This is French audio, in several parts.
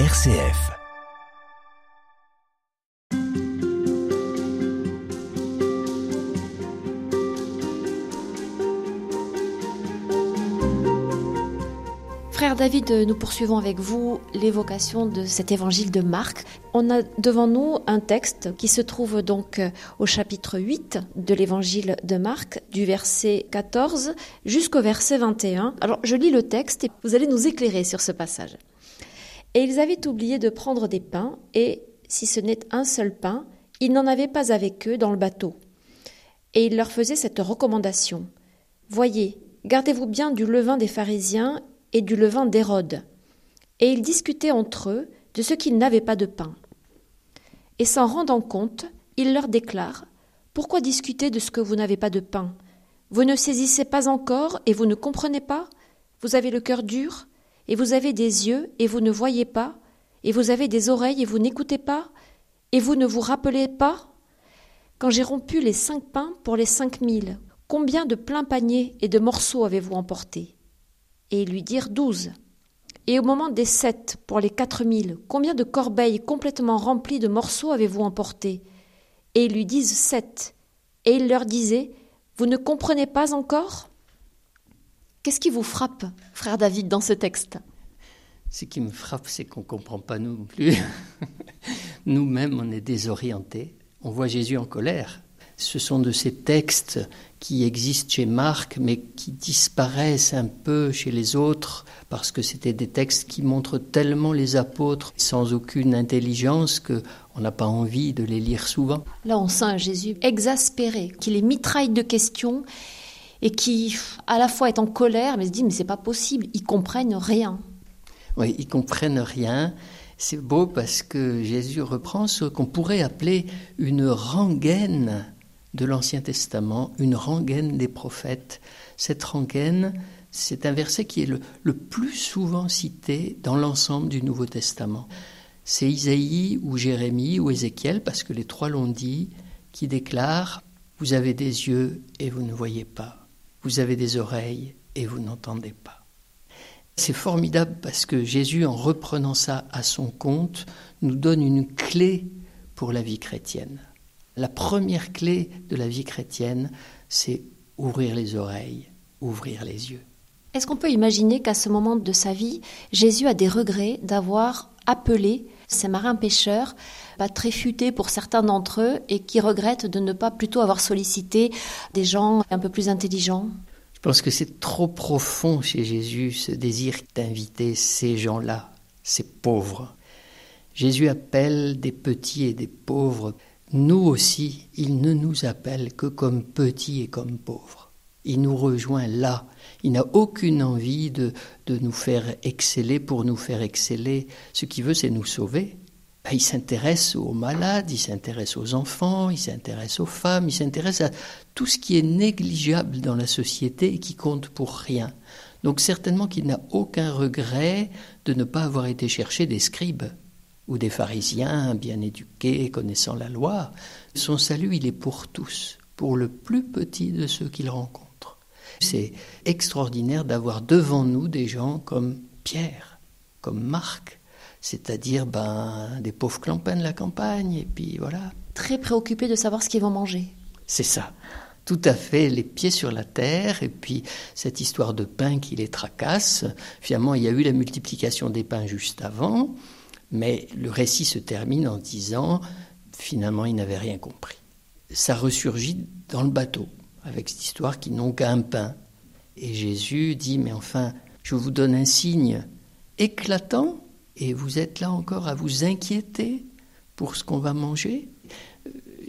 RCF. Frère David, nous poursuivons avec vous l'évocation de cet évangile de Marc. On a devant nous un texte qui se trouve donc au chapitre 8 de l'évangile de Marc, du verset 14 jusqu'au verset 21. Alors je lis le texte et vous allez nous éclairer sur ce passage. Et ils avaient oublié de prendre des pains, et, si ce n'est un seul pain, ils n'en avaient pas avec eux dans le bateau. Et il leur faisait cette recommandation. Voyez, gardez-vous bien du levain des pharisiens et du levain d'Hérode. Et ils discutaient entre eux de ce qu'ils n'avaient pas de pain. Et s'en rendant compte, il leur déclare Pourquoi discuter de ce que vous n'avez pas de pain? Vous ne saisissez pas encore et vous ne comprenez pas? Vous avez le cœur dur? Et vous avez des yeux et vous ne voyez pas Et vous avez des oreilles et vous n'écoutez pas Et vous ne vous rappelez pas? Quand j'ai rompu les cinq pains pour les cinq mille, combien de pleins paniers et de morceaux avez-vous emporté et ils lui dirent douze. Et au moment des sept pour les quatre mille, combien de corbeilles complètement remplies de morceaux avez-vous emporté Et ils lui disent sept. Et il leur disait Vous ne comprenez pas encore? Qu'est-ce qui vous frappe, frère David, dans ce texte? Ce qui me frappe, c'est qu'on ne comprend pas nous non plus. Nous-mêmes, on est désorientés. On voit Jésus en colère. Ce sont de ces textes qui existent chez Marc, mais qui disparaissent un peu chez les autres, parce que c'était des textes qui montrent tellement les apôtres sans aucune intelligence que on n'a pas envie de les lire souvent. Là, on sent un Jésus exaspéré, qui les mitraille de questions et qui, à la fois, est en colère, mais se dit mais c'est pas possible, ils comprennent rien. Oui, ils comprennent rien. C'est beau parce que Jésus reprend ce qu'on pourrait appeler une rengaine de l'Ancien Testament, une rengaine des prophètes. Cette rengaine, c'est un verset qui est le, le plus souvent cité dans l'ensemble du Nouveau Testament. C'est Isaïe ou Jérémie ou Ézéchiel, parce que les trois l'ont dit, qui déclarent Vous avez des yeux et vous ne voyez pas, vous avez des oreilles et vous n'entendez pas. C'est formidable parce que Jésus, en reprenant ça à son compte, nous donne une clé pour la vie chrétienne. La première clé de la vie chrétienne, c'est ouvrir les oreilles, ouvrir les yeux. Est-ce qu'on peut imaginer qu'à ce moment de sa vie, Jésus a des regrets d'avoir appelé ces marins pêcheurs, pas très futés pour certains d'entre eux, et qui regrettent de ne pas plutôt avoir sollicité des gens un peu plus intelligents Je pense que c'est trop profond chez Jésus ce désir d'inviter ces gens-là, ces pauvres. Jésus appelle des petits et des pauvres nous aussi, il ne nous appelle que comme petits et comme pauvres. Il nous rejoint là. Il n'a aucune envie de, de nous faire exceller pour nous faire exceller. Ce qu'il veut, c'est nous sauver. Ben, il s'intéresse aux malades, il s'intéresse aux enfants, il s'intéresse aux femmes, il s'intéresse à tout ce qui est négligeable dans la société et qui compte pour rien. Donc certainement qu'il n'a aucun regret de ne pas avoir été chercher des scribes ou des pharisiens bien éduqués, connaissant la loi. Son salut, il est pour tous, pour le plus petit de ceux qu'il rencontre. C'est extraordinaire d'avoir devant nous des gens comme Pierre, comme Marc, c'est-à-dire ben, des pauvres clampins de la campagne, et puis voilà. Très préoccupés de savoir ce qu'ils vont manger. C'est ça. Tout à fait, les pieds sur la terre, et puis cette histoire de pain qui les tracasse. Finalement, il y a eu la multiplication des pains juste avant, mais le récit se termine en disant, finalement, ils n'avaient rien compris. Ça ressurgit dans le bateau, avec cette histoire qui n'ont qu'un pain. Et Jésus dit, mais enfin, je vous donne un signe éclatant, et vous êtes là encore à vous inquiéter pour ce qu'on va manger.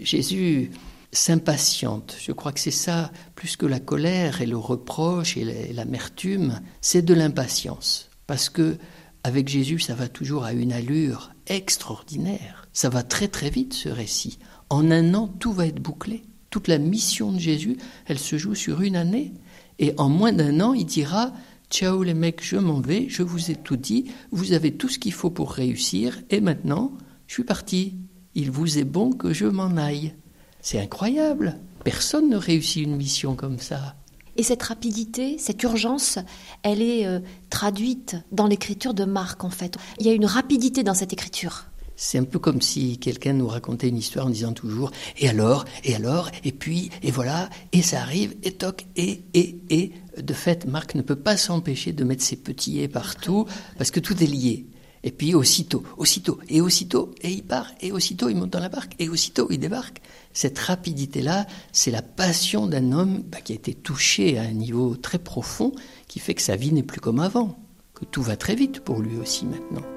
Jésus s'impatiente. Je crois que c'est ça, plus que la colère et le reproche et l'amertume, c'est de l'impatience. Parce que avec Jésus, ça va toujours à une allure extraordinaire. Ça va très très vite ce récit. En un an, tout va être bouclé. Toute la mission de Jésus, elle se joue sur une année. Et en moins d'un an, il dira Ciao les mecs, je m'en vais, je vous ai tout dit, vous avez tout ce qu'il faut pour réussir, et maintenant, je suis parti. Il vous est bon que je m'en aille. C'est incroyable. Personne ne réussit une mission comme ça. Et cette rapidité, cette urgence, elle est euh, traduite dans l'écriture de Marc, en fait. Il y a une rapidité dans cette écriture. C'est un peu comme si quelqu'un nous racontait une histoire en disant toujours et alors, et alors, et puis, et voilà, et ça arrive, et toc, et, et, et. De fait, Marc ne peut pas s'empêcher de mettre ses petits et partout parce que tout est lié. Et puis aussitôt, aussitôt, et aussitôt, et il part, et aussitôt il monte dans la barque, et aussitôt il débarque. Cette rapidité-là, c'est la passion d'un homme bah, qui a été touché à un niveau très profond, qui fait que sa vie n'est plus comme avant, que tout va très vite pour lui aussi maintenant.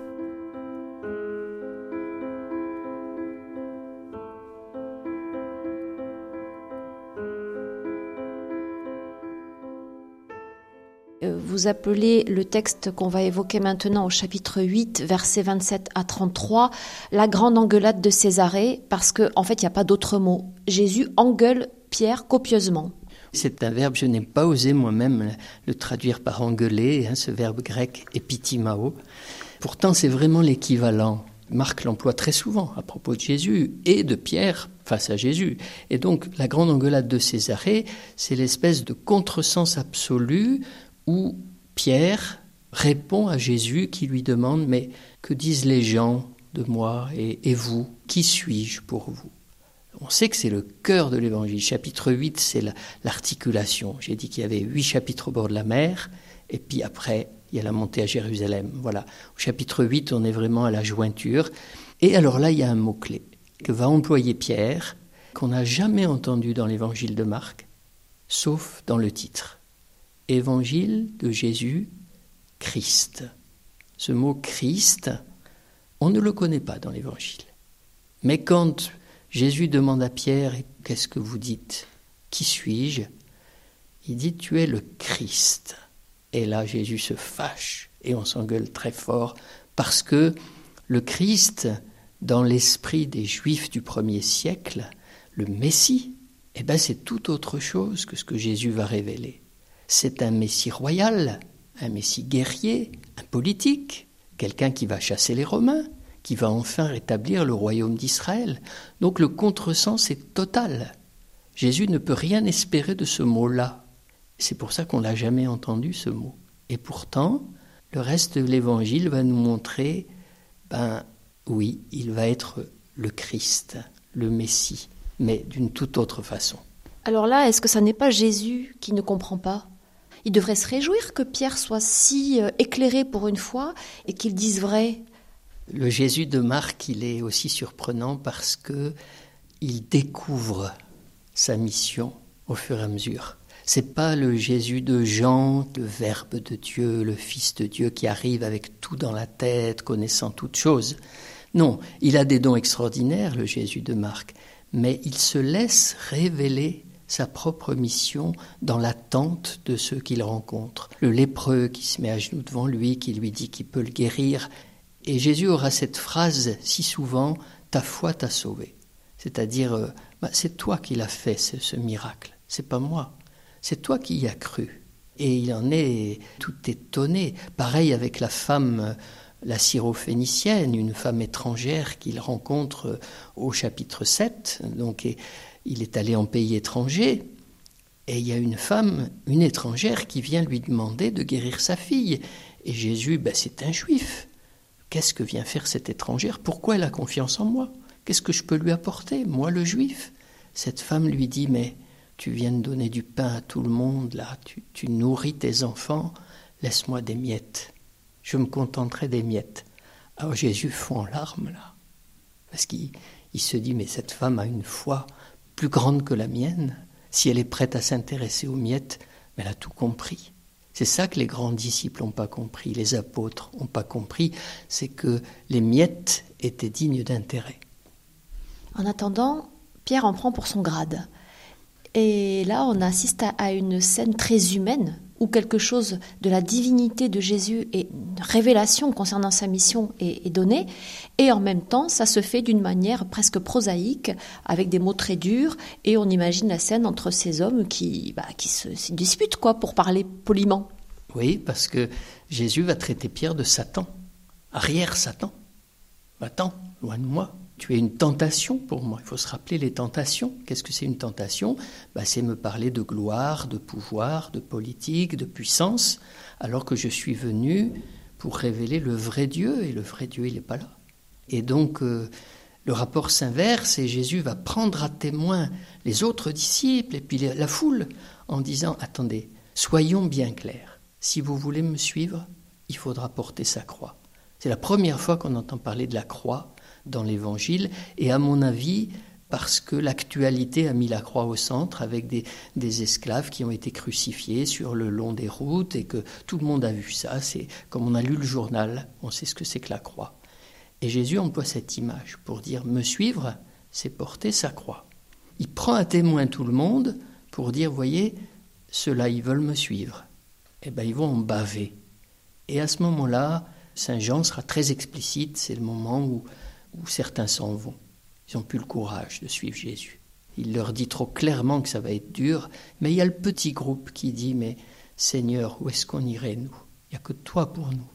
Vous appelez le texte qu'on va évoquer maintenant au chapitre 8, versets 27 à 33, la grande engueulade de Césarée, parce qu'en en fait, il n'y a pas d'autre mot. Jésus engueule Pierre copieusement. C'est un verbe, je n'ai pas osé moi-même le traduire par engueuler, hein, ce verbe grec epitimao. Pourtant, c'est vraiment l'équivalent. Marc l'emploie très souvent à propos de Jésus et de Pierre face à Jésus. Et donc, la grande engueulade de Césarée, c'est l'espèce de contresens absolu où Pierre répond à Jésus qui lui demande Mais que disent les gens de moi et, vous? Qui suis-je pour vous? On sait que c'est le cœur de l'évangile. Chapitre 8, c'est l'articulation. J'ai dit qu'il y avait huit chapitres au bord de la mer, et puis après, il y a la montée à Jérusalem. Voilà. Au chapitre 8, on est vraiment à la jointure. Et alors là, il y a un mot-clé que va employer Pierre, qu'on n'a jamais entendu dans l'évangile de Marc, sauf dans le titre. Évangile de Jésus Christ. Ce mot Christ, on ne le connaît pas dans l'Évangile. Mais quand Jésus demande à Pierre, qu'est-ce que vous dites? Qui suis-je? Il dit, tu es le Christ. Et là, Jésus se fâche et on s'engueule très fort parce que le Christ, dans l'esprit des Juifs du premier siècle, le Messie, eh ben, c'est tout autre chose que ce que Jésus va révéler. C'est un Messie royal, un Messie guerrier, un politique, quelqu'un qui va chasser les Romains, qui va enfin rétablir le royaume d'Israël. Donc le contresens est total. Jésus ne peut rien espérer de ce mot-là. C'est pour ça qu'on n'a jamais entendu ce mot. Et pourtant, le reste de l'évangile va nous montrer, ben oui, il va être le Christ, le Messie, mais d'une toute autre façon. Alors là, est-ce que ça n'est pas Jésus qui ne comprend pas? Il devrait se réjouir que Pierre soit si euh, éclairé pour une fois et qu'il dise vrai. Le Jésus de Marc, il est aussi surprenant parce que il découvre sa mission au fur et à mesure. C'est pas le Jésus de Jean, le Verbe de Dieu, le Fils de Dieu qui arrive avec tout dans la tête, connaissant toutes choses. Non, il a des dons extraordinaires, le Jésus de Marc, mais il se laisse révéler sa propre mission dans l'attente de ceux qu'il rencontre. Le lépreux qui se met à genoux devant lui, qui lui dit qu'il peut le guérir. Et Jésus aura cette phrase si souvent, Ta foi t'a sauvé. C'est-à-dire, euh, bah, c'est toi qui l'as fait, ce, ce miracle. C'est pas moi. C'est toi qui y as cru. Et il en est tout étonné. Pareil avec la femme, la syrophénicienne, une femme étrangère qu'il rencontre au chapitre 7. Donc, il est allé en pays étranger, et il y a une femme, une étrangère, qui vient lui demander de guérir sa fille. Et Jésus, ben, c'est un juif. Qu'est-ce que vient faire cette étrangère? Pourquoi elle a confiance en moi? Qu'est-ce que je peux lui apporter, moi le juif? Cette femme lui dit, mais tu viens de donner du pain à tout le monde, là, tu, nourris tes enfants, laisse-moi des miettes. Je me contenterai des miettes. Alors Jésus fond en larmes, là. Parce qu'il se dit, mais cette femme a une foi plus grande que la mienne, si elle est prête à s'intéresser aux miettes, elle a tout compris. C'est ça que les grands disciples n'ont pas compris, les apôtres n'ont pas compris, c'est que les miettes étaient dignes d'intérêt. En attendant, Pierre en prend pour son grade. Et là, on assiste à une scène très humaine où quelque chose de la divinité de Jésus et une révélation concernant sa mission est, donnée, et en même temps, ça se fait d'une manière presque prosaïque, avec des mots très durs, et on imagine la scène entre ces hommes qui, bah, qui se, disputent, quoi, pour parler poliment. Oui, parce que Jésus va traiter Pierre de Satan, arrière Satan. Va-t'en, loin de moi. Tu es une tentation pour moi. Il faut se rappeler les tentations. Qu'est-ce que c'est une tentation? Bah, C'est me parler de gloire, de pouvoir, de politique, de puissance, alors que je suis venu pour révéler le vrai Dieu, et le vrai Dieu, il n'est pas là. Et donc, euh, le rapport s'inverse, et Jésus va prendre à témoin les autres disciples, et puis la foule, en disant, attendez, soyons bien clairs, si vous voulez me suivre, il faudra porter sa croix. C'est la première fois qu'on entend parler de la croix dans l'Évangile, et à mon avis, parce que l'actualité a mis la croix au centre avec des, des, esclaves qui ont été crucifiés sur le long des routes et que tout le monde a vu ça. C'est comme on a lu le journal, on sait ce que c'est que la croix. Et Jésus emploie cette image pour dire me suivre, c'est porter sa croix. Il prend à témoin tout le monde pour dire voyez, ceux-là ils veulent me suivre. Eh bien ils vont en baver. Et à ce moment-là, Saint Jean sera très explicite, c'est le moment où où certains s'en vont. Ils n'ont plus le courage de suivre Jésus. Il leur dit trop clairement que ça va être dur, mais il y a le petit groupe qui dit Mais Seigneur, où est-ce qu'on irait, nous? Il n'y a que toi pour nous.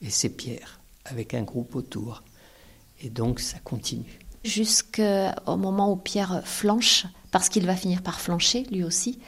Et c'est Pierre, avec un groupe autour. Et donc ça continue. Jusqu'au moment où Pierre flanche, parce qu'il va finir par flancher lui aussi,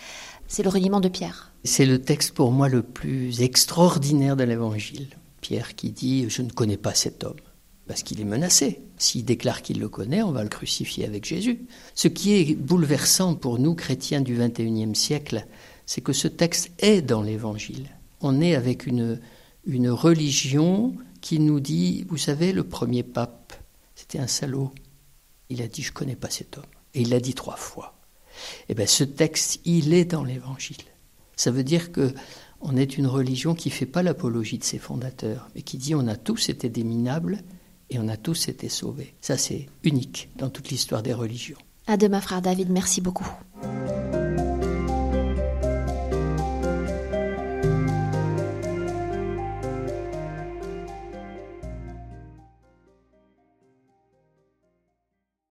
c'est le reniement de Pierre. C'est le texte pour moi le plus extraordinaire de l'Évangile. Pierre qui dit Je ne connais pas cet homme parce qu'il est menacé. S'il déclare qu'il le connaît, on va le crucifier avec Jésus. Ce qui est bouleversant pour nous, chrétiens du XXIe siècle, c'est que ce texte est dans l'Évangile. On est avec une, une religion qui nous dit, vous savez, le premier pape, c'était un salaud. Il a dit, je ne connais pas cet homme. Et il l'a dit trois fois. Eh bien, ce texte, il est dans l'Évangile. Ça veut dire que on est une religion qui ne fait pas l'apologie de ses fondateurs, mais qui dit on a tous été des minables et on a tous été sauvés. Ça, c'est unique dans toute l'histoire des religions. À demain, frère David. Merci beaucoup.